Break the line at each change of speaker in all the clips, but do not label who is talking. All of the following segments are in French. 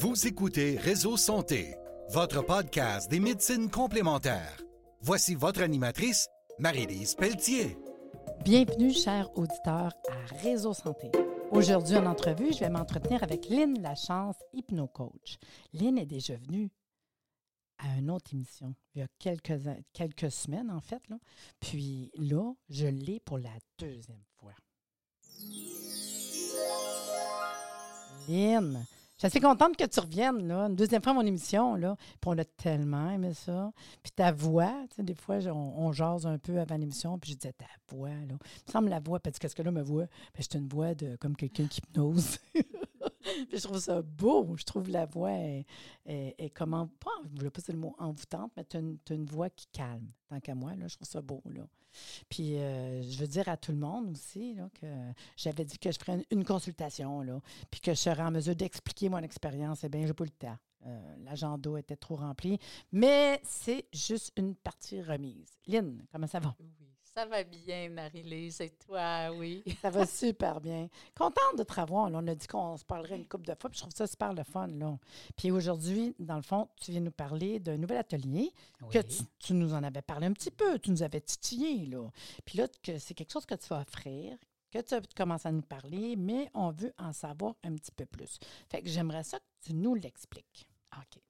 Vous écoutez Réseau Santé, votre podcast des médecines complémentaires. Voici votre animatrice, Marie-Lise Pelletier.
Bienvenue, chers auditeurs, à Réseau Santé. Aujourd'hui, en entrevue, je vais m'entretenir avec Lynn Lachance, hypnocoach. Lynn est déjà venue à une autre émission, il y a quelques, semaines, en fait. Puis là, je l'ai pour la deuxième fois. Lynn, je suis assez contente que tu reviennes, là, une deuxième fois à mon émission, là. Puis on a tellement aimé ça. Puis ta voix, tu sais, des fois, on, on jase un peu avant l'émission, puis je disais ta voix, là. Il me semble la voix, parce que ce que là, ma voix, ben, c'est une voix de comme quelqu'un qui hypnose. je trouve ça beau. Je trouve la voix est, comment, pas, je veux pas dire le mot envoûtante, mais tu as, une voix qui calme, tant qu'à moi, là. Je trouve ça beau, là. Puis euh, je veux dire à tout le monde aussi que j'avais dit que je ferais une, consultation, là, puis que je serais en mesure d'expliquer mon expérience. Eh bien, j'ai pas le temps. Euh, L'agenda était trop rempli. Mais c'est juste une partie remise. Lynn, comment ça va?
Oui, ça va bien, Marie-Lise. Et toi, oui?
ça va super bien. Contente de te revoir. Là. On a dit qu'on se parlerait une couple de fois, puis je trouve ça super le fun. Là. Puis aujourd'hui, dans le fond, tu viens nous parler d'un nouvel atelier oui. que tu, tu, nous en avais parlé un petit peu. Tu nous avais titillé. Là. Puis là, c'est quelque chose que tu vas offrir, que tu commences à nous parler, mais on veut en savoir un petit peu plus. Fait que j'aimerais ça que tu nous l'expliques.
OK.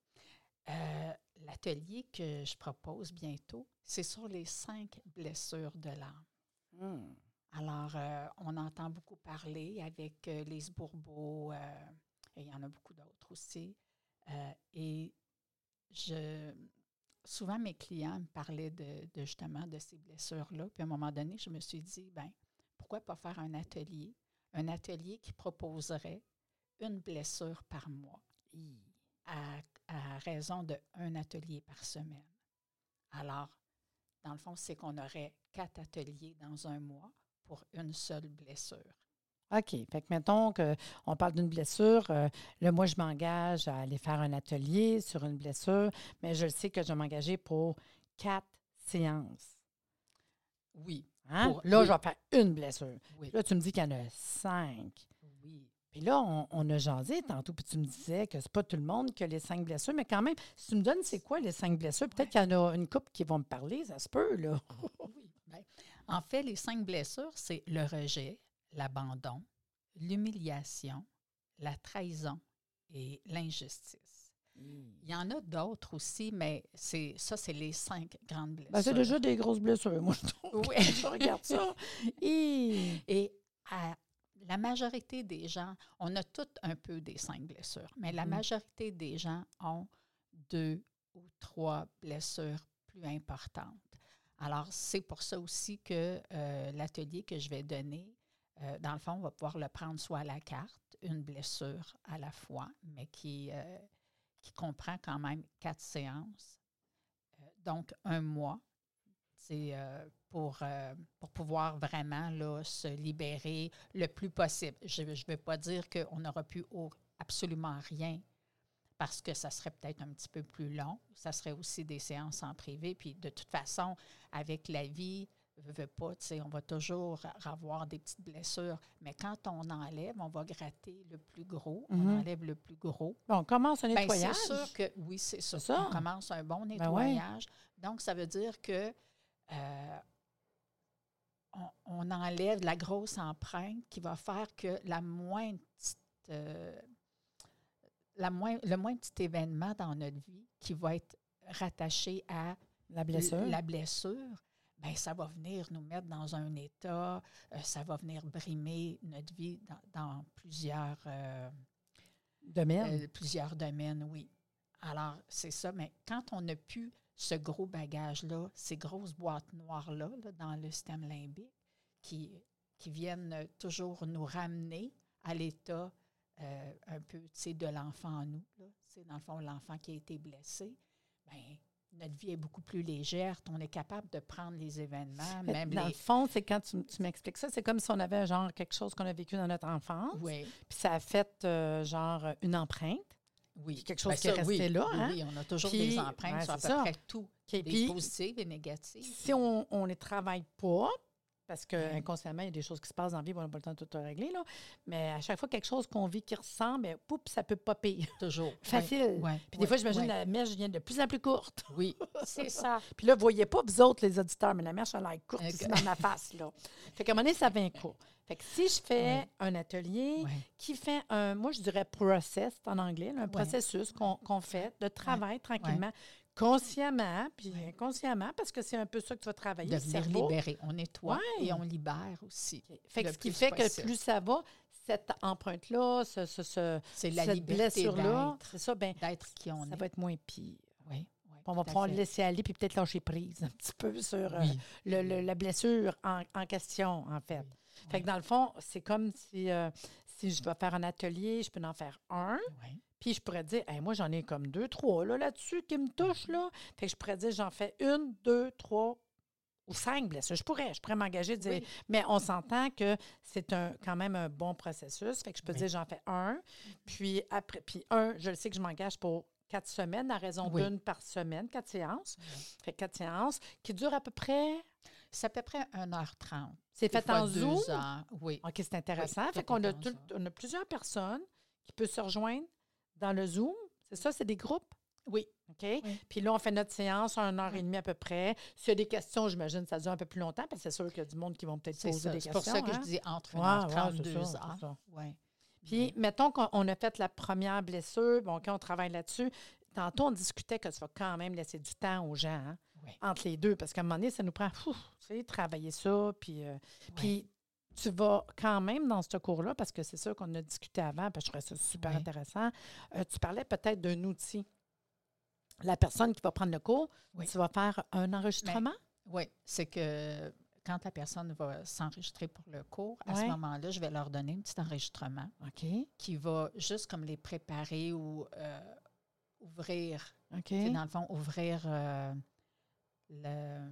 Euh, L'atelier que je propose bientôt, c'est sur les cinq blessures de l'âme.
Hmm.
Alors, euh, on entend beaucoup parler avec euh, les bourbeaux, euh, et il y en a beaucoup d'autres aussi. Euh, et je, souvent, mes clients me parlaient de, de justement de ces blessures-là. Puis à un moment donné, je me suis dit, ben pourquoi pas faire un atelier? Un atelier qui proposerait une blessure par mois. À, à, raison de un atelier par semaine. Alors, dans le fond, c'est qu'on aurait quatre ateliers dans un mois pour une seule blessure.
OK. Fait que mettons qu'on parle d'une blessure, euh, là, moi, je m'engage à aller faire un atelier sur une blessure, mais je sais que je vais m'engager pour quatre séances.
Oui.
Hein?
Pour,
là,
oui.
je vais faire une blessure.
Oui.
Là, tu me dis qu'il y en a cinq. Puis là, on, on, a jasé tantôt, puis tu me disais que c'est pas tout le monde qui a les cinq blessures, mais quand même, si tu me donnes c'est quoi les cinq blessures, peut-être qu'il y en a une couple qui vont me parler, ça se peut, là.
oui. Bien, en fait, les cinq blessures, c'est le rejet, l'abandon, l'humiliation, la trahison et l'injustice.
Mm.
Il y en a d'autres aussi, mais c'est ça, c'est les cinq grandes blessures.
Ben, c'est déjà des grosses blessures, moi, je trouve.
Oui.
je regarde ça. Et,
et à la majorité des gens, on a toutes un peu des cinq blessures, mais la
Mm.
majorité des gens ont deux ou trois blessures plus importantes. Alors, c'est pour ça aussi que euh, l'atelier que je vais donner, euh, dans le fond, on va pouvoir le prendre soit à la carte, une blessure à la fois, mais qui, euh, qui comprend quand même quatre séances. Donc, un mois, euh, pour, euh, pour pouvoir vraiment là, se libérer le plus possible. Je ne veux pas dire qu'on n'aura plus absolument rien parce que ça serait peut-être un petit peu plus long. Ça serait aussi des séances en privé. Puis de toute façon, avec la vie, veut pas, on va toujours avoir des petites blessures. Mais quand on enlève, on va gratter le plus gros. Mm -hmm. On enlève le plus gros.
On commence un nettoyage.
Ben, c'est sûr que oui, c'est ça.
ça.
On commence un bon nettoyage. Ben ouais. Donc, ça veut dire que euh, on, on, enlève la grosse empreinte qui va faire que la moindre petite, euh, la moins, le moins petit événement dans notre vie qui va être rattaché à
la blessure,
la blessure ben, ça va venir nous mettre dans un état, euh, ça va venir brimer notre vie dans, dans plusieurs euh,
domaines.
Euh, plusieurs domaines, oui. Alors, c'est ça. Mais quand on n'a plus ce gros bagage-là, ces grosses boîtes noires-là, là, dans le système limbique, qui, qui viennent toujours nous ramener à l'état euh, un peu, tu sais, de l'enfant en nous. C'est dans le fond l'enfant qui a été blessé. Bien, notre vie est beaucoup plus légère. On est capable de prendre les événements, même
dans
les...
le fond, c'est quand tu, tu m'expliques ça, c'est comme si on avait genre quelque chose qu'on a vécu dans notre enfance.
Oui.
Puis ça a fait euh, genre une empreinte.
Oui.
Quelque chose
ben
qui est
ça,
resté
oui,
là. Hein?
Oui, on a toujours
Puis,
des empreintes
ouais,
sur à peu
ça.
près tout,
Okay,
des
puis,
positives et négatives.
Si on ne les travaille pas, Parce que
Ouais.
inconsciemment, il y a des choses qui se passent dans la vie, on n'a pas le temps de tout régler. Là. Mais à chaque fois, quelque chose qu'on vit qui ressemble, ben, poup, ça peut popper.
Toujours.
Facile.
Ouais,
Puis des fois, j'imagine
ouais.
la mèche vient de plus en plus courte.
Oui, c'est ça.
Puis là, vous voyez pas, vous autres, les auditeurs, mais la mèche, elle a l'air courte
Ok.
ici dans ma face. Là. Fait qu'à un moment donné, ça vient court. Fait que si je fais
Ouais.
un atelier
Ouais.
qui fait un, moi, je dirais process en anglais, là, un processus qu'on qu'on fait de travail tranquillement, consciemment, puis
Ouais.
inconsciemment, parce que c'est un peu ça que tu vas travailler,
De
le
venir
cerveau.
libérer. On nettoie
Ouais.
et on libère aussi.
Fait que ce qui fait que plus ça va, cette empreinte-là, ce, ce- cette blessure-là, c'est ça, ben,
d'être qui on
ça
est.
va être moins pire.
Oui,
On va pouvoir le laisser aller puis peut-être lâcher prise un petit peu sur euh, le- le- la blessure en, en question, en fait. Fait que dans le fond, c'est comme si, euh, si je dois faire un atelier, je peux en faire un,
Oui.
Puis je pourrais dire, Hey, moi, j'en ai comme deux, trois là, là-dessus qui me touchent. Là. Fait que je pourrais dire, j'en fais une, deux, trois ou cinq blessures. Je pourrais, je pourrais m'engager, dire,
Oui.
mais on s'entend que c'est un, quand même un bon processus. Fait que je peux
Oui.
dire, j'en fais un, puis après, puis un, je le sais que je m'engage pour quatre semaines, à raison
Oui.
d'une par semaine, quatre séances. Fait que quatre séances qui durent à peu près?
C'est à peu près 1h30.
C'est fait en Zoom?
heures. Oui.
OK, c'est intéressant. Fait qu'on a, tout- on a plusieurs personnes qui peuvent se rejoindre dans le Zoom. C'est ça, c'est des groupes?
Oui.
OK? Puis là, on fait notre séance, une heure et demie à peu près. S'il y a des questions, j'imagine que ça dure un peu plus longtemps, parce que c'est sûr qu'il y a du monde qui vont peut-être
C'est
poser
ça.
des
C'est
questions.
pour ça que
hein?
je dis entre
Ouais,
1h30
ouais, c'est
2
ça,
heures.
c'est.
Ouais.
Puis, mettons qu'on on a fait la première blessure, bon, quand on travaille là-dessus, tantôt, on discutait que tu vas quand même laisser du temps aux gens hein,
Oui.
entre les deux, parce qu'à un moment donné, ça nous prend, fou, tu sais, travailler ça, puis, euh, puis tu vas quand même dans ce cours-là, parce que c'est ça qu'on a discuté avant, parce que je trouvais ça super
Oui.
intéressant. euh, tu parlais peut-être d'un outil. La personne qui va prendre le cours,
Oui.
tu vas faire un enregistrement?
Oui, c'est que quand la personne va s'enregistrer pour le cours, à
Ouais.
ce moment-là, je vais leur donner un petit enregistrement qui va juste comme les préparer ou euh, ouvrir,
OK.
tu sais, dans le fond, ouvrir euh, le...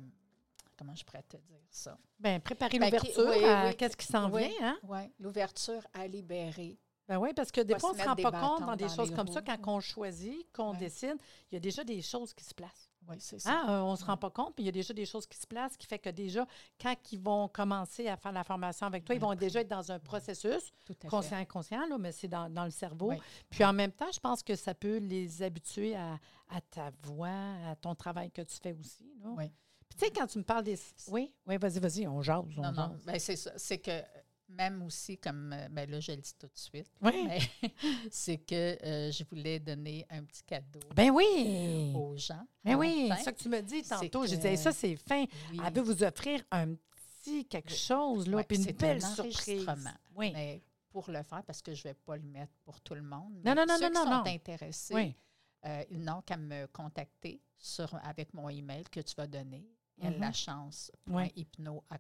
Comment je pourrais te dire ça?
Bien, préparer
Ben,
l'ouverture
oui.
qu'est-ce qui s'en
Oui.
vient, hein?
Oui, l'ouverture à libérer.
Ben oui, parce que des fois, on ne se rend pas compte dans des choses comme ça, quand on choisit, qu'on
Ouais.
décide, il y a déjà des choses qui se placent.
Oui, c'est ça.
Hein? Euh, on ne se rend pas compte, mais il y a déjà des choses qui se placent, qui fait que déjà, quand ils vont commencer à faire la formation avec toi, ils vont déjà être dans un processus, conscient, inconscient, là, mais c'est dans, dans le cerveau. Puis en même temps, je pense que ça peut les habituer à, à ta voix, à ton travail que tu fais aussi.
Oui.
Puis tu sais, quand tu me parles des... Oui, oui, vas-y, vas-y, on jase, on
Non, non, ben, c'est ça. C'est que même aussi, comme, euh, ben là, je le dis tout de suite,
Oui,
c'est que euh, je voulais donner un petit cadeau
ben oui!
aux gens.
Ben oui, c'est ça que tu me dis tantôt. Je disais, ça, c'est fin.
Oui,
Elle veut vous offrir un petit quelque
Oui.
chose, là, puis une
c'est
belle
un
surprise. Oui.
mais pour le faire, parce que je ne vais pas le mettre pour tout le monde.
Non, non, non,
ceux
non,
qui
non,
sont
non.
intéressés, euh, ils n'ont qu'à me contacter sur, avec mon email que tu vas donner. Il y a
Mhm.
la chance.
Oui.
Hypno à,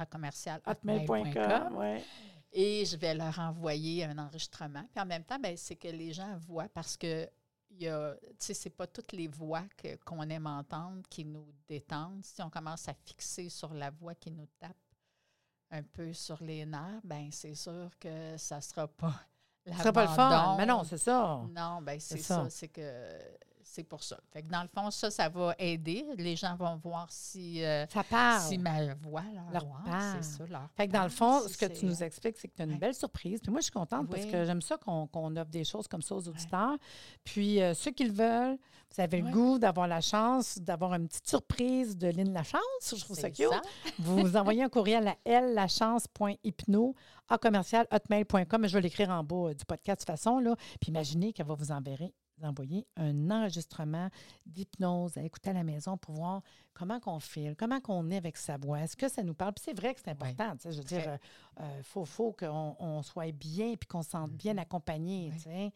à commercial
Hotmail.com,
hotmail.com.
ouais.
Et je vais leur envoyer un enregistrement. Puis en même temps, ben, c'est que les gens voient parce que il y a, c'est pas toutes les voix qu'on aime entendre qui nous détendent. Si on commence à fixer sur la voix qui nous tape un peu sur les nerfs, ben c'est sûr que ça sera pas la
Ce serait pas le fun. Mais non, c'est ça.
Non, ben c'est
C'est
ça,
ça.
c'est que c'est pour ça. Fait que dans le fond, ça, ça va aider. Les gens vont voir si, euh,
Ça parle.
si ma voix leur,
Leur
ouais,
parle.
c'est ça, leur
Fait que dans le fond, ce que tu nous
euh,
expliques, c'est que tu as une
ouais.
belle surprise. Puis moi, je suis contente parce que j'aime ça qu'on offre des choses comme ça aux auditeurs. Puis euh, ceux qui le veulent, vous avez le goût d'avoir la chance d'avoir une petite surprise de Lynn Lachance. Je trouve ça cute.
ça.
Vous envoyez un courriel à llachance.hypno à commercial hotmail.com. Je vais l'écrire en bas du podcast de toute façon. Là. Puis imaginez qu'elle va vous enverrer- envoyer un enregistrement d'hypnose à écouter à la maison pour voir comment qu'on file, comment qu'on est avec sa voix. Est-ce que ça nous parle? Puis c'est vrai que c'est important. tu sais, Je veux
Très.
dire, il faut, faut qu'on on soit bien puis qu'on se sente bien accompagné.
Oui.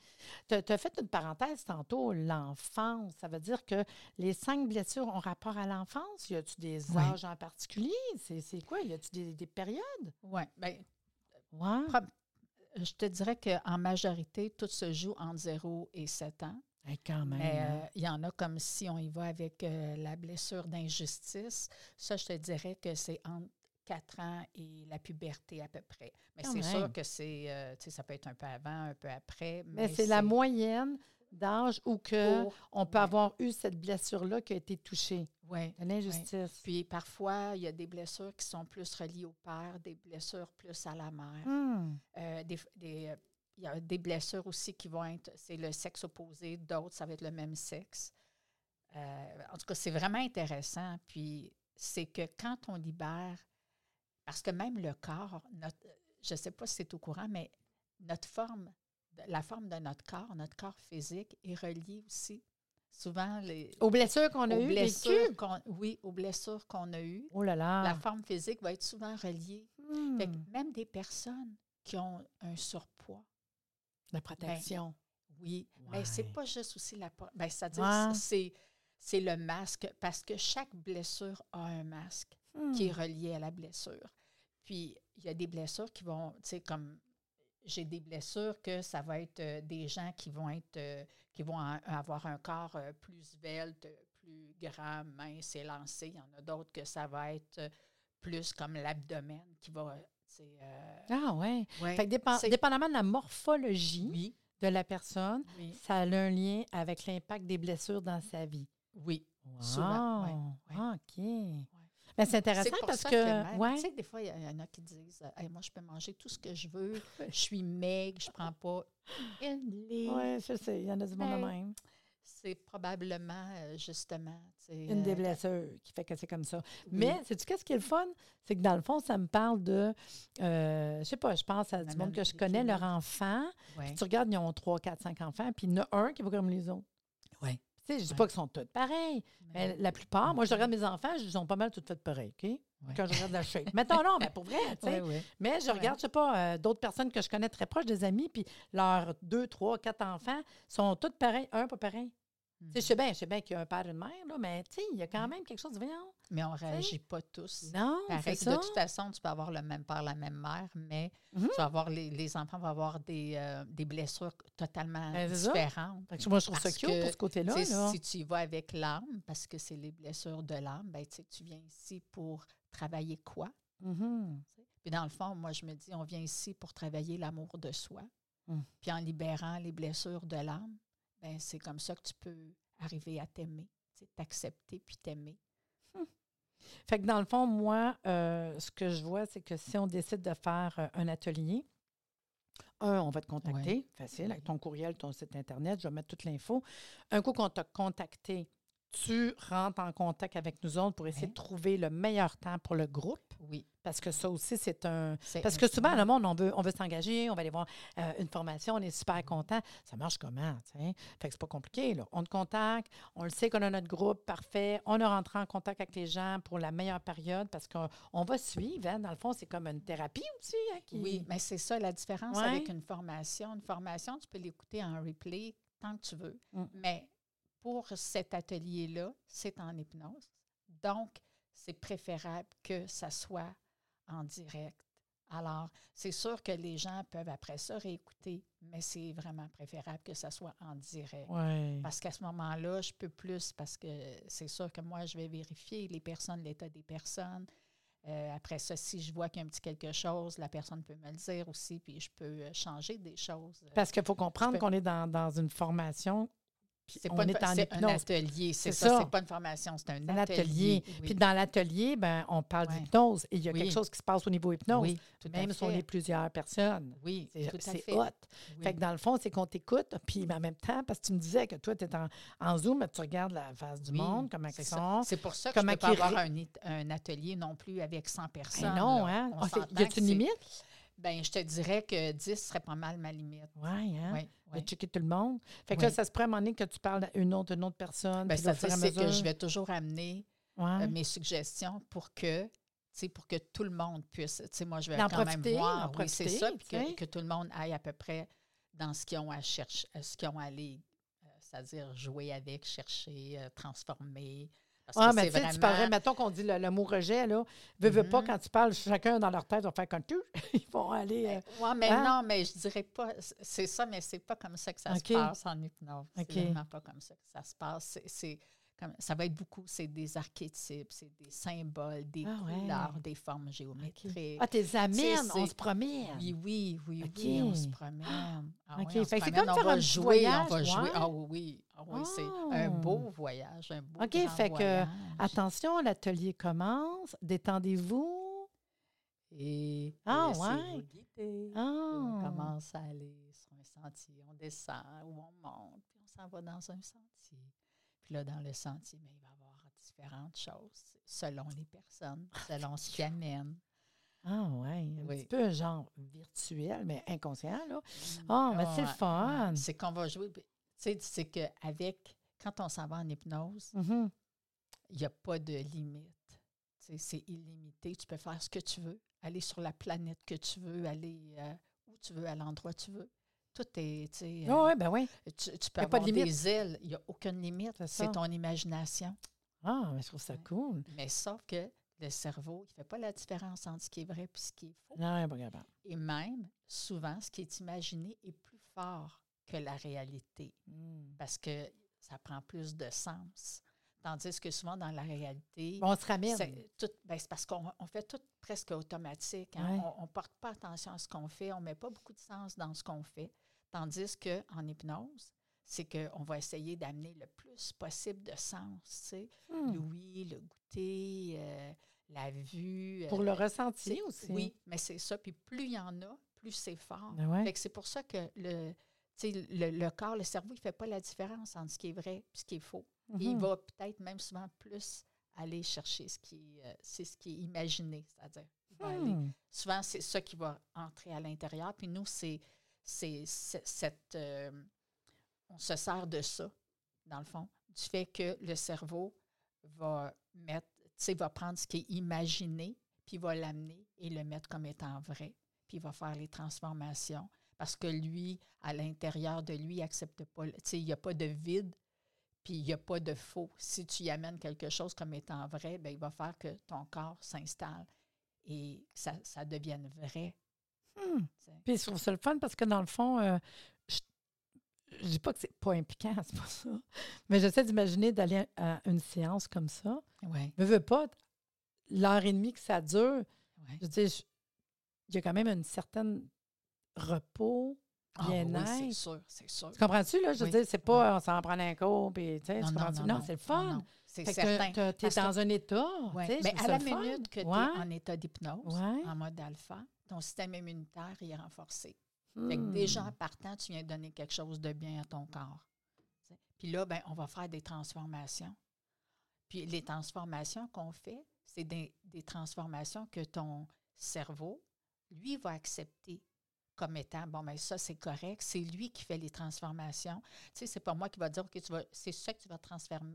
Tu as, fait une parenthèse tantôt, l'enfance. Ça veut dire que les cinq blessures ont rapport à l'enfance? Y a-tu des
Oui.
âges en particulier? C'est quoi? Y a-tu des, des périodes?
Oui, bien. Je te dirais qu'en majorité, tout se joue entre 0 et 7 ans.
Eh, quand même.
Mais
hein.
euh, il y en a comme si on y va avec euh, la blessure d'injustice. Ça, je te dirais que c'est entre 4 ans et la puberté à peu près. Mais c'est sûr que c'est, euh, ça peut être un peu avant, un peu après.
Mais c'est la moyenne d'âge où que
pour-
on peut
ouais.
avoir eu cette blessure-là qui a été touchée.
Oui.
de l'injustice.
Puis parfois, il y a des blessures qui sont plus reliées au père, des blessures plus à la mère.
Hmm.
Euh, des, des, euh, il y a des blessures aussi qui vont être, c'est le sexe opposé, d'autres, ça va être le même sexe. Euh, en tout cas, c'est vraiment intéressant. Puis c'est que quand on libère, parce que même le corps, notre, je ne sais pas si c'est au courant, mais notre forme, la forme de notre corps, notre corps physique est relié aussi souvent les,
Aux blessures qu'on a eues,
oui, aux blessures qu'on a eues.
Oh là là.
La forme physique va être souvent reliée.
Hmm.
Fait que même des personnes qui ont un surpoids,
La protection.
oui, mais c'est
Ouais.
pas juste aussi la... Ben, c'est-à-dire,
Ouais.
c'est, c'est le masque, parce que chaque blessure a un masque
Hmm.
qui est relié à la blessure. Puis, il y a des blessures qui vont, tu sais, comme j'ai des blessures que ça va être euh, des gens qui vont être, euh, qui vont avoir un corps euh, plus svelte, plus grand, mince, élancé. Il y en a d'autres que ça va être plus comme l'abdomen qui va, euh,
Ah ouais.
ouais.
Fait que dépen-
C'est-
dépendamment de la morphologie
oui,
de la personne,
oui,
ça a un lien avec l'impact des blessures dans sa vie.
oui. Souvent, ouais, ouais.
Ah, OK. Ben, c'est intéressant
pour
parce
ça
que,
même,
ouais.
tu sais, des fois, il y, y en a qui disent Hey, Moi, je peux manger tout ce que je veux, je suis maigre, je prends pas une livre.
Ouais, je sais, il y en a du monde de
Ben,
même.
C'est probablement, euh, justement, tu sais,
Une des
euh,
blessures qui fait que c'est comme ça.
oui.
Mais, sais-tu qu'est-ce qui est le fun? C'est que dans le fond, ça me parle de, euh, je sais pas, je pense à du monde que je connais,
clinique.
leur enfant.
Ouais.
Puis tu regardes, ils ont 3, 4, 5 enfants, puis il y en a un qui va comme les autres.
Ouais.
Tu sais, je dis
Ouais.
pas qu'ils sont tous pareils, mais la plupart, moi, je regarde mes enfants, ils sont pas mal toutes faites pareils, OK?
Ouais.
Quand je regarde la shape. Mettons, non, mais pour vrai, tu sais. Mais je regarde, je sais pas, euh, d'autres personnes que je connais très proches, des amis, puis leurs deux, trois, quatre enfants sont tous pareils, un pas pareil. Tu sais, je sais bien, je sais bien qu'il y a un père et une mère, là, mais tu sais, il y a quand même quelque chose de voyons.
Mais on ne réagit pas tous.
Non, c'est
Pareil,
ça.
de toute façon, tu peux avoir le même père, la même mère, mais
Mhm.
tu vas avoir les, les enfants vont avoir des, euh, des blessures totalement
Ben,
différentes.
Que moi, je trouve ça cute pour ce côté-là. Là.
Si tu y vas avec l'âme, parce que c'est les blessures de l'âme, ben, tu viens ici pour travailler quoi?
Mhm.
Puis dans le fond, moi, je me dis, on vient ici pour travailler l'amour de soi.
Mm.
Puis en libérant les blessures de l'âme, ben, c'est comme ça que tu peux arriver à t'aimer, t'accepter puis t'aimer.
Fait que dans le fond, moi, euh, ce que je vois, c'est que si on décide de faire euh, un atelier, un, on va te contacter, facile, avec ton courriel, ton site Internet, je vais mettre toute l'info. Un coup qu'on t'a contacté, tu rentres en contact avec nous autres pour essayer de trouver le meilleur temps pour le groupe.
Oui.
Parce que ça aussi, c'est un. Parce que souvent, le monde, on veut, on veut s'engager, on va aller voir euh, une formation, on est super content. Ça marche comment, tu sais? Fait que c'est pas compliqué, là. On te contacte, on le sait qu'on a notre groupe, parfait. On a rentré en contact avec les gens pour la meilleure période parce qu'on on va suivre, hein. Dans le fond, c'est comme une thérapie aussi, hein, qui-
Oui, mais c'est ça la différence
Ouais.
avec une formation. Une formation, tu peux l'écouter en replay tant que tu veux.
Mm.
Mais pour cet atelier-là, c'est en hypnose. Donc, c'est préférable que ça soit en direct. Alors, c'est sûr que les gens peuvent après ça réécouter, mais c'est vraiment préférable que ça soit en direct.
Ouais.
Parce qu'à ce moment-là, je peux plus, parce que c'est sûr que moi, je vais vérifier les personnes, l'état des personnes. Euh, après ça, si je vois qu'il y a un petit quelque chose, la personne peut me le dire aussi, puis je peux euh, changer des choses.
Parce qu'il faut comprendre
peux-
qu'on est dans, dans une formation.
C'est
on
pas une-
est en
un
hypnose.
atelier, c'est ça.
ça.
C'est pas une formation, c'est un,
Un
atelier.
atelier.
oui.
Puis dans l'atelier, ben, on parle
Ouais.
d'hypnose et il y a
Oui.
quelque chose qui se passe au niveau hypnose,
oui,
même si on est plusieurs personnes.
Oui,
C'est
tout à
c'est
fait.
hot. Fait que dans le fond, c'est qu'on t'écoute, puis en même temps, parce que tu me disais que toi, tu es en, en Zoom, mais tu regardes la face du monde, comment ils sont.
C'est pour ça que
Comment
je ne peux pas avoir un, atelier non plus avec 100
Ben
personnes.
non,
là.
hein?
S'entend
y a une limite?
Ben, je te dirais que 10 serait pas mal ma limite.
Oui, hein?
Oui,
De checker tout le monde. Fait que là, ça se pourrait à un moment donné que tu parles à une autre, une autre personne.
Ben, ça c'est que je vais toujours amener
Ouais.
euh, mes suggestions pour que, pour que tout le monde puisse, moi, je vais quand
profiter,
même voir, oui, c'est ça, puis que, que tout le monde aille à peu près dans ce qu'ils ont à chercher, euh, ce qu'ils ont à aller, euh, c'est-à-dire jouer avec, chercher, euh, transformer. Parce
Ah, mais tu sais, tu
vraiment-
parlerais, mettons qu'on dit le, le mot rejet, là. Veux, veux pas,
Mhm.
quand tu parles, chacun dans leur tête va faire comme tu. Ils vont aller. euh,
Oui, mais
Hein?
non, mais je dirais pas, c'est ça, mais c'est pas comme ça que ça se passe en hypnose. C'est vraiment pas comme ça que ça se passe. C'est comme- ça va être beaucoup, c'est des archétypes, c'est des symboles, des
Ah ouais.
couleurs, des formes géométriques.
Ah, tes amènes, on se promène.
Oui, oui, oui, oui, on se promène. Ah
OK.
oui, on se
Fait que c'est comme
on
faire
va
un
jouer,
voyage,
on va jouer. Ah oui, ah oui, c'est un
Oh.
beau voyage, un beau
OK, fait que,
voyage.
Attention, l'atelier commence. Détendez-vous.
Et
Ah, ouais.
guider. On commence à aller sur un sentier, on descend ou on monte, puis on s'en va dans un sentier. Puis là, dans le sentier, mais il va y avoir différentes choses selon les personnes, selon ce qui amène.
Ah, ouais. Un
Oui.
petit peu genre virtuel, mais inconscient, là. Ah, mais c'est le fun.
ouais. C'est qu'on va jouer. Tu sais, c'est qu'avec, quand on s'en va en hypnose,
Mhm.
il n'y a pas de limite. Tu sais, C'est illimité. Tu peux faire ce que tu veux, aller sur la planète que tu veux, aller euh, où tu veux, à l'endroit que tu veux. Tout est, tu sais,
Ah,
euh,
ouais, ben oui.
tu, tu peux
Y a pas de limite.
des ailes, il n'y a aucune limite.
C'est
ton imagination.
Ah, mais je trouve ça
Ouais.
cool.
Mais sauf que le cerveau, il ne fait pas la différence entre ce qui est vrai et ce qui est faux.
Non, pas.
Et même, souvent, ce qui est imaginé est plus fort que la réalité
Mm.
parce que ça prend plus de sens. Tandis que souvent, dans la réalité,
on se ramène.
c'est tout- ben, c'est parce qu'on on fait tout presque automatique. hein.
Ouais.
On ne porte pas attention à ce qu'on fait. On ne met pas beaucoup de sens dans ce qu'on fait. Tandis qu'en hypnose, c'est qu'on va essayer d'amener le plus possible de sens. tu sais.
Hmm.
L'ouïe, le goûter, euh, la vue.
Pour
euh,
le ressenti aussi.
Oui, mais c'est ça. Puis plus il y en a, plus c'est fort.
Ben ouais.
Fait que c'est pour ça que le, tu sais, le, le corps, le cerveau, il ne fait pas la différence entre ce qui est vrai et ce qui est faux. Il
Mhm.
va peut-être même souvent plus aller chercher ce qui, est, euh, c'est ce qui est imaginé, c'est-à-dire.
Hmm.
Souvent, c'est ça qui va entrer à l'intérieur. Puis nous, c'est, c'est, cette. euh, on se sert de ça, dans le fond, du fait que le cerveau va mettre, va prendre ce qui est imaginé, puis va l'amener et le mettre comme étant vrai, puis va faire les transformations. Parce que lui, à l'intérieur de lui, il n'accepte pas, il n'y a pas de vide, puis il n'y a pas de faux. Si tu y amènes quelque chose comme étant vrai, bien, il va faire que ton corps s'installe et ça, ça devienne vrai.
Hmm. Puis je trouve ça le fun parce que dans le fond, euh, je ne dis pas que c'est pas impliquant, c'est pas ça. Mais j'essaie d'imaginer d'aller à une séance comme ça.
Ouais,
Je veux pas, l'heure et demie que ça dure,
ouais.
je veux je- il y a quand même une certaine repos,
Ah oui,
bien-être.
c'est sûr, c'est sûr.
Tu comprends-tu, là? Je veux
Oui.
dire, c'est pas on s'en prend un cours, puis tu sais, tu
Non, non, non,
Non,
non,
c'est le fun.
C'est certain.
que tu es
que-
dans un état.
Ouais. Mais à la minute que tu es en état d'hypnose, en mode alpha, ton système immunitaire est renforcé. Fait que
Hmm.
déjà, en partant, tu viens donner quelque chose de bien à ton corps. Puis là, ben, on va faire des transformations. Puis les transformations qu'on fait, c'est des, des transformations que ton cerveau, lui, va accepter comme étant, bon, ben ça, c'est correct. C'est lui qui fait les transformations. Tu sais, c'est pas moi qui va dire, OK, tu vas, c'est ça que tu vas transformer,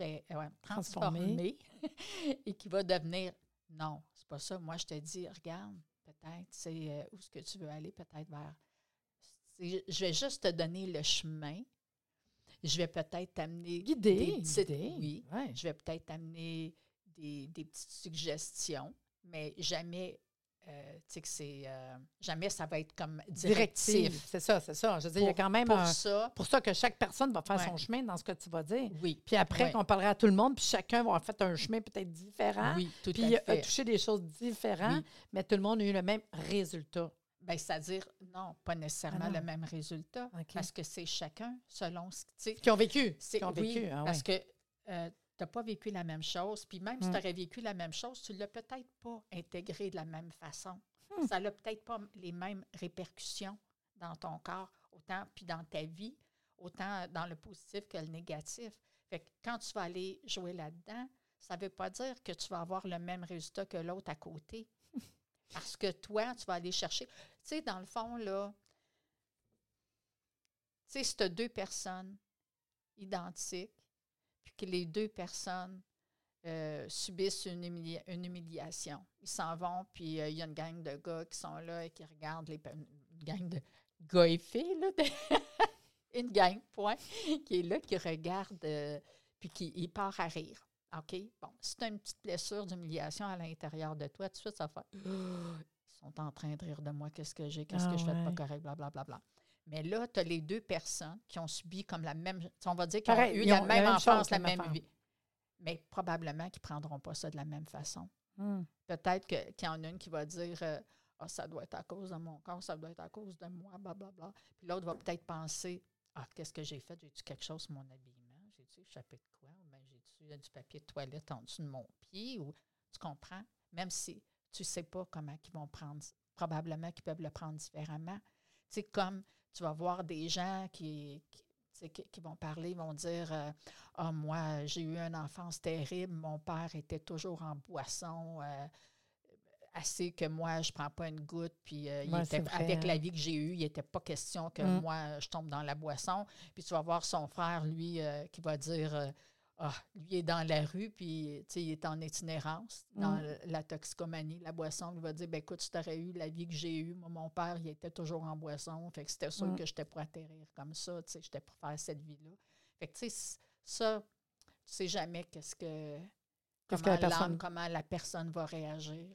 ouais,
Transformer.
transformer et qui va devenir, non, c'est pas ça. Moi, je te dis, regarde, peut-être, c'est euh, où est-ce que tu veux aller, peut-être vers. Je vais juste te donner le chemin. Je vais peut-être t'amener
Guidé.
des petites-
guidé.
oui,
Ouais.
je vais peut-être t'amener des, des petites suggestions, mais jamais, euh, tu sais que c'est, euh, jamais ça va être comme
Directive.
directif.
C'est ça, c'est ça. Je veux dire, il y a quand même
Pour
un-
ça,
pour ça que chaque personne va faire
Ouais.
son chemin dans ce que tu vas dire.
oui.
Puis après,
Ouais.
qu'on parlera à tout le monde, puis chacun va avoir fait un chemin peut-être différent,
Oui, tout
puis
à
a
fait.
touché des choses différentes,
Oui.
mais tout le monde a eu le même résultat.
Ben, c'est-à-dire, non, pas nécessairement
Ah non.
le même résultat, parce que c'est chacun selon ce que, tu sais,
Qui ont vécu.
C'est
Qui ont
oui,
vécu. ah
parce
ouais.
que tu n'as pas vécu la même chose. Puis même si
Mm.
tu aurais vécu la même chose, tu ne l'as peut-être pas intégré de la même façon.
Hmm.
Ça n'a peut-être pas les mêmes répercussions dans ton corps, autant puis dans ta vie, autant dans le positif que le négatif. Fait que quand tu vas aller jouer là-dedans, ça ne veut pas dire que tu vas avoir le même résultat que l'autre à côté. Parce que toi, tu vas aller chercher. Tu sais, dans le fond, là, tu sais, si tu as deux personnes identiques, puis que les deux personnes euh, subissent une, humilia- une humiliation. Ils s'en vont, puis euh, il y a une gang de gars qui sont là et qui regardent les... Une gang de gars et filles, là. de- une gang, point, qui est là, qui regarde, euh, puis qui part à rire. OK? Bon, si tu as une petite blessure d'humiliation à l'intérieur de toi, tout de suite, ça fait... Ils sont en train de rire de moi, qu'est-ce que j'ai, qu'est-ce
Ah
que je fais de
ouais.
pas correct, blablabla. Bla, bla, bla. Mais là, tu as les deux personnes qui ont subi comme la même. On va dire qu'ils ont eu la
ont
même
la même
enfance, la
même
vie. Mais probablement qu'ils ne prendront pas ça de la même façon.
Hmm.
Peut-être qu'il y en a une qui va dire euh, Ah, ça doit être à cause de mon corps, ça doit être à cause de moi, blablabla. Puis l'autre va peut-être penser Ah, qu'est-ce que j'ai fait? J'ai-tu quelque chose sur mon habillement? J'ai-tu échappé de quoi? Ou bien j'ai-tu du papier de toilette en dessous de mon pied? Ou tu comprends? Même si tu ne sais pas comment ils vont prendre, probablement qu'ils peuvent le prendre différemment. Tu sais, comme tu vas voir des gens qui, qui, qui- vont parler, vont dire euh, Ah, moi, j'ai eu une enfance terrible, mon père était toujours en boisson. euh, assez que moi, je ne prends pas une goutte, puis euh, il était-
vrai,
avec
hein.
la vie que j'ai eue, il n'était pas question que
Mm.
moi, je tombe dans la boisson. Puis tu vas voir son frère, lui, qui va dire Ah, lui est dans la rue, puis tu sais, il est en itinérance dans
Mm.
le- la toxicomanie, la boisson. Il va dire ben, écoute, tu aurais eu la vie que j'ai eue, moi, mon père, il était toujours en boisson. Fait que c'était sûr
Mm.
que j'étais pour atterrir comme ça, tu sais, j'étais pour faire cette vie-là. Fait que, tu sais, ça, tu sais jamais qu'est-ce que.
La personne-
comment la personne va réagir.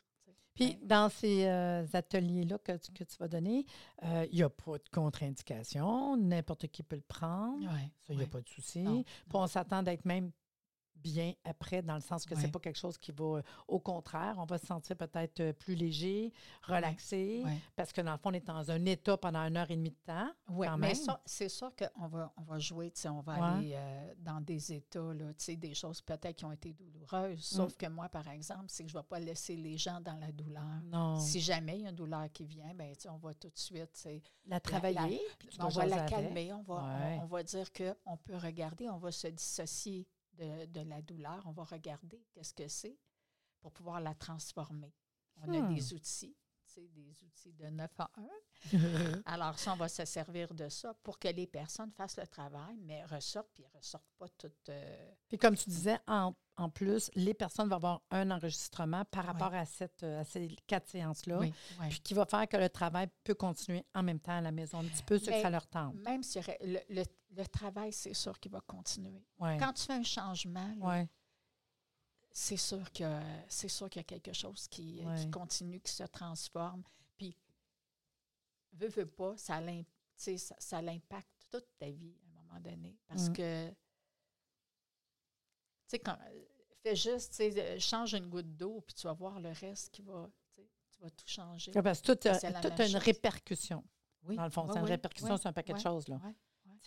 Puis, dans ces euh, ateliers-là que, tu- que tu vas donner, euh, il n'y a pas de contre-indication. N'importe qui peut le prendre.
Ouais,
Ça, il n'y a pas de souci. Puis on s'attend d'être même bien après, dans le sens que c'est
Ouais.
pas quelque chose qui va. euh, au contraire, on va se sentir peut-être euh, plus léger, relaxé,
Ouais.
parce que dans le fond, on est dans un état pendant une heure et demie de temps.
Oui,
quand
mais c'est sûr qu'on va, on va jouer, tu sais, on va
Ouais.
aller euh, dans des états, là, tu sais, des choses peut-être qui ont été douloureuses.
Mm.
Sauf que moi, par exemple, c'est que je ne vais pas laisser les gens dans la douleur.
Non.
Si jamais il y a une douleur qui vient, ben, on va tout de suite,
La travailler,
on va la calmer, on va, on- on, va dire qu'on peut regarder, on va se dissocier de, de la douleur, on va regarder qu'est-ce que c'est pour pouvoir la transformer. On a
Hmm.
des outils, sais, des outils de 9 à 1. Alors, ça, on va se servir de ça pour que les personnes fassent le travail, mais ressortent, puis ressortent pas toutes. euh,
Puis comme tu disais, en, en plus, les personnes vont avoir un enregistrement par rapport à, cette, euh, à ces quatre séances-là,
oui, oui.
puis qui va faire que le travail peut continuer en même temps à la maison, un petit peu ce que ça leur tente.
Même si le, le- le travail, c'est sûr qu'il va continuer. Quand tu fais un changement, là. C'est sûr que c'est sûr qu'il y a quelque chose qui, euh, qui continue, qui se transforme. Puis, veux, veux pas, ça, l'im- tu sais, ça, ça l'impacte toute ta vie à un moment donné. Parce
Mm.
que, tu sais, quand fais juste, tu sais, euh, change une goutte d'eau, puis tu vas voir le reste qui va, tu vas tout changer.
Ouais, Parce que tout, a- a une répercussion.
Oui,
Dans le fond,
oui,
c'est une
oui,
répercussion sur un paquet de choses. Là.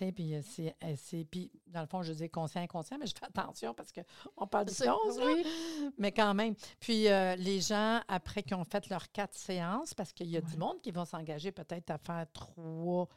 Oui.
Tu sais, Puis, euh, c'est, euh, c'est- puis, dans le fond, je dis conscient, inconscient, mais je fais attention parce qu'on parle de choses.
oui.
Mais quand même. Puis, euh, les gens, après qu'ils ont fait leurs quatre séances, parce qu'il y a du monde qui va s'engager peut-être à faire trois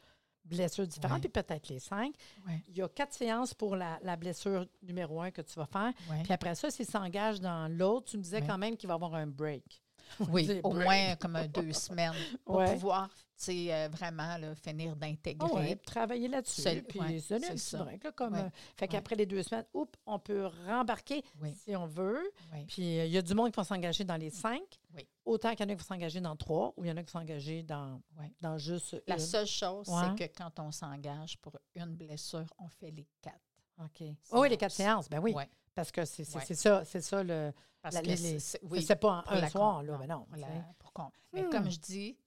blessures différentes,
Ouais.
puis peut-être les cinq.
Ouais.
Il y a quatre séances pour la, la blessure numéro un que tu vas faire. Puis après ça, s'il s'engage dans l'autre, tu me disais quand même qu'il va y avoir un break.
Oui, au moins comme deux semaines pour
Ouais.
pouvoir, euh, vraiment là, finir d'intégrer.
Ah ouais, travailler là-dessus. Puis
ouais, c'est ça.
break. Là, comme, euh, fait qu'après les deux semaines, oups, on peut rembarquer
Oui,
si on veut.
oui.
Puis euh, il y a du monde qui va s'engager dans les cinq.
Oui.
Autant qu'il y en a qui vont s'engager dans trois ou il y en a qui vont s'engager dans, dans juste
La
une.
seule chose, c'est que quand on s'engage pour une blessure, on fait les quatre.
OK. oui, les quatre
séances.
séances, ben oui.
Ouais,
Parce que c'est
Ouais.
ça, c'est ça le.
parce
La-
c'est-
Oui, pas un soir, là, mais non.
la- pour qu'on- Mais
Hmm.
comme je dis,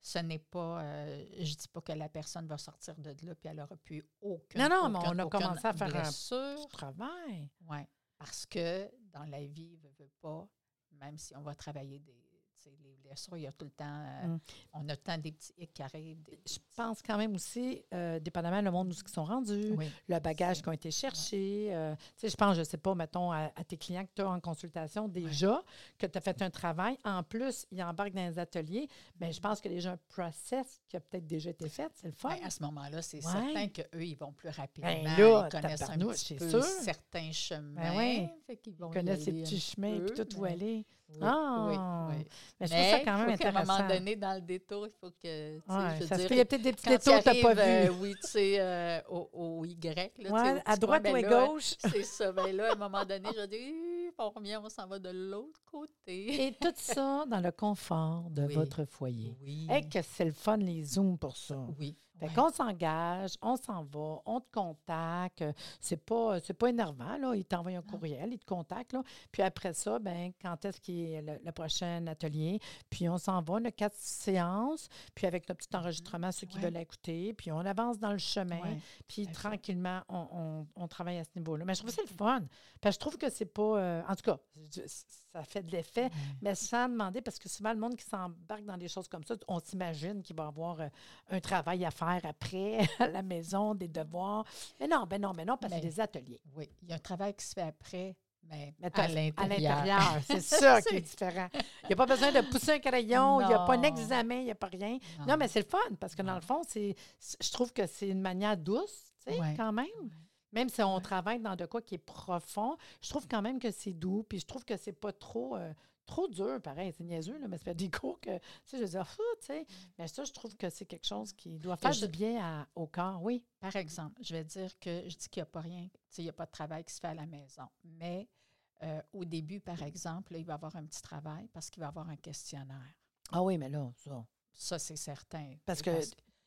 ce n'est pas, euh, je dis pas que la personne va sortir de là puis elle n'aura plus aucune.
Non, non, mais on a commencé à faire un
blessure.
Travail.
Oui, parce que dans la vie, veut, veut pas, même si on va travailler des, les blessures, il y a tout le temps, euh,
Mm.
on a tout le temps des petits hicks qui arrivent. des-
Je pense quand même aussi, euh, dépendamment le monde où ils sont rendus,
oui,
le bagage qui ont été cherchés. euh, tu sais, je pense, je ne sais pas, mettons, à, à tes clients que tu as en consultation déjà, que tu as fait un travail. En plus, ils embarquent dans les ateliers. Bien, je pense que déjà un process qui a peut-être déjà été fait. C'est le fun.
Ben, à ce moment-là, c'est
Ouais.
certain qu'eux, ils vont plus rapidement.
Ben là,
ils connaissent un petit peu
sûr.
certains chemins. fait qu'ils vont
Ils
y
connaissent ces petits
petit
chemins et
peu,
tout où
mais-
aller.
Oui,
Ah!
oui, oui.
Mais je trouve ça quand même
faut qu'à un
intéressant.
moment donné, dans le détour, il faut que, tu sais,
Ouais,
je
ça
dirais,
il y a peut-être des petits détours que
tu
n'as pas vus.
euh, oui, tu sais, euh, au, au Y, là, tu sais,
à droite
coin,
ou à
ben
gauche.
C'est ça. Ben là, à un moment donné, je dis, on revient, on s'en va de l'autre côté.
Et tout ça dans le confort de votre foyer.
Oui.
Hey, que c'est le fun, les Zooms pour ça.
oui.
Fait
Ouais.
qu'on s'engage, on s'en va, on te contacte. C'est pas, c'est pas énervant, là. Il t'envoie un courriel, il te contacte, là. Puis après ça, ben quand est-ce qu'il est le, le prochain atelier? Puis on s'en va, on a quatre séances, puis avec notre petit enregistrement, ceux qui
Ouais.
veulent écouter, puis on avance dans le chemin.
Ouais.
Puis tranquillement, on, on- on travaille à ce niveau-là. Mais je trouve que c'est le fun. Parce que je trouve que c'est pas. euh, en tout cas, ça fait de l'effet, mais sans demander, parce que souvent, le monde qui s'embarque dans des choses comme ça, on s'imagine qu'il va avoir euh, un travail à faire après, à la maison, des devoirs. Mais non, ben non, ben non, parce que
Mais-
des ateliers.
Oui, il y a un travail qui se fait après, mais,
Mais
à l'intérieur.
c'est ça qui est différent. Il n'y a pas besoin de pousser un crayon, il n'y a pas un examen, il n'y a pas rien. Non, mais c'est le fun, parce que dans le fond, c'est, je trouve que c'est une manière douce, tu sais,
Ouais.
quand même. Même si on travaille dans de quoi qui est profond, je trouve quand même que c'est doux, puis je trouve que c'est pas trop, euh, trop dur, pareil, c'est niaiseux, là, mais ça fait des cours que, tu sais, je veux dire, Fou, tu sais, mais ça, je trouve que c'est quelque chose qui doit faire
je-
du bien à- au corps, oui.
Par exemple, je vais dire que je dis qu'il n'y a pas rien, tu sais, il n'y a pas de travail qui se fait à la maison. Mais euh, au début, par exemple, là, il va y avoir un petit travail parce qu'il va y avoir un questionnaire.
Ah oui, mais là, ça,
Ça, c'est certain.
parce que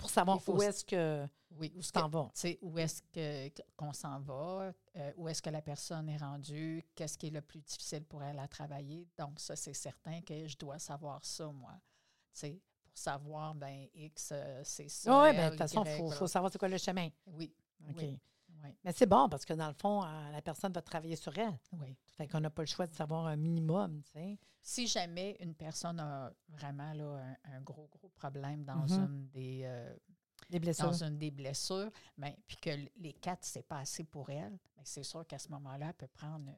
pour savoir
faut
où est-ce que
oui, où
t'en vas.
où est-ce que, qu'on s'en va, euh, où est-ce que la personne est rendue, qu'est-ce qui est le plus difficile pour elle à travailler. Donc, ça, c'est certain que je dois savoir ça, moi. Tu sais, pour savoir, ben X, euh, c'est ça.
Oui, bien, de toute façon, il faut, faut savoir c'est quoi le chemin.
Oui,
OK.
Oui. Oui,
Mais c'est bon parce que dans le fond, euh, la personne va travailler sur elle.
oui.
Fait qu'on n'a pas le choix de savoir un minimum, tu sais.
Si jamais une personne a vraiment là, un, un gros, gros problème dans
Mhm.
une des euh,
Les blessures.
dans une des blessures, ben, puis que les quatre, c'est pas assez pour elle, ben, c'est sûr qu'à ce moment-là, elle peut prendre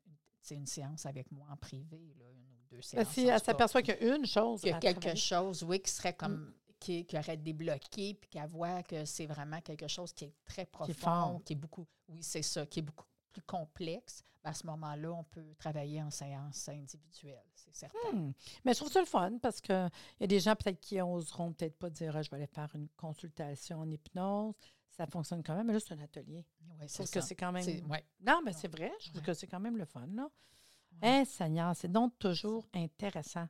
une, une séance avec moi en privé, là, une ou deux
Ben,
séances.
si elle s'aperçoit qu'il y a une chose.
qu'il y a quelque
travailler.
chose, oui, qui serait comme
Mm.
Qui, qui aurait débloqué, puis qu'elle voit que c'est vraiment quelque chose qui est très profond,
fort.
qui est beaucoup, oui, c'est ça, qui est beaucoup plus complexe, ben, à ce moment-là, on peut travailler en séance individuelle, c'est certain.
Hmm. Mais je trouve ça le fun parce qu'il y a des gens peut-être qui oseront peut-être pas dire Ah, je vais aller faire une consultation en hypnose. Ça fonctionne quand même, mais là, c'est un atelier.
Oui, c'est
que c'est quand même.
Ouais.
Non, mais c'est vrai. Je trouve
Ouais.
que c'est quand même le fun, là.
Ouais.
Hein, Seigneur, c'est donc toujours intéressant.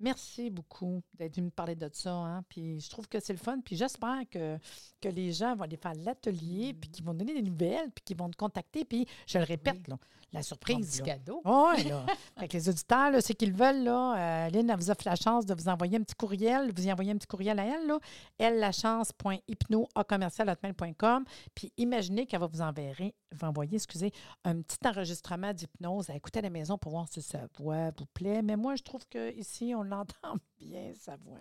Merci beaucoup d'être venu me parler de ça. Hein? Puis je trouve que c'est le fun. Puis j'espère que, que les gens vont aller faire l'atelier, puis qu'ils vont donner des nouvelles, puis qu'ils vont te contacter. Puis je le répète,
Oui.
là, la surprise. là.
cadeau.
Oui, là. fait que les auditeurs, là, c'est qu'ils veulent, là, euh, Lynn, elle vous offre la chance de vous envoyer un petit courriel. Vous y envoyez un petit courriel à elle, là. Elle, la commercial.com. Puis imaginez qu'elle va vous enverrer, vous envoyer, excusez, un petit enregistrement d'hypnose à écouter à la maison pour voir si sa voix vous plaît. Mais moi, je trouve qu'ici, on l'entend bien, sa voix.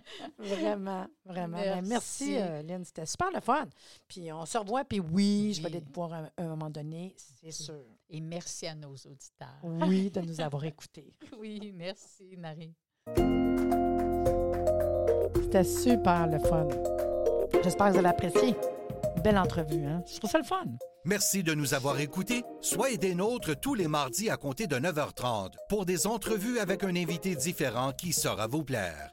vraiment, vraiment. Ben, Merci,
Merci.
euh, Lynn. C'était super le fun. Puis on se revoit. Puis oui, je vais
Oui.
aller te voir à un moment donné, c'est sûr.
Et merci à nos auditeurs.
Oui, de nous avoir écoutés.
Oui, merci, Marie.
C'était super le fun. J'espère que vous avez apprécié. Belle entrevue, hein? Je trouve ça le fun.
Merci de nous avoir écoutés. Soyez des nôtres tous les mardis à compter de 9h30 pour des entrevues avec un invité différent qui saura vous plaire.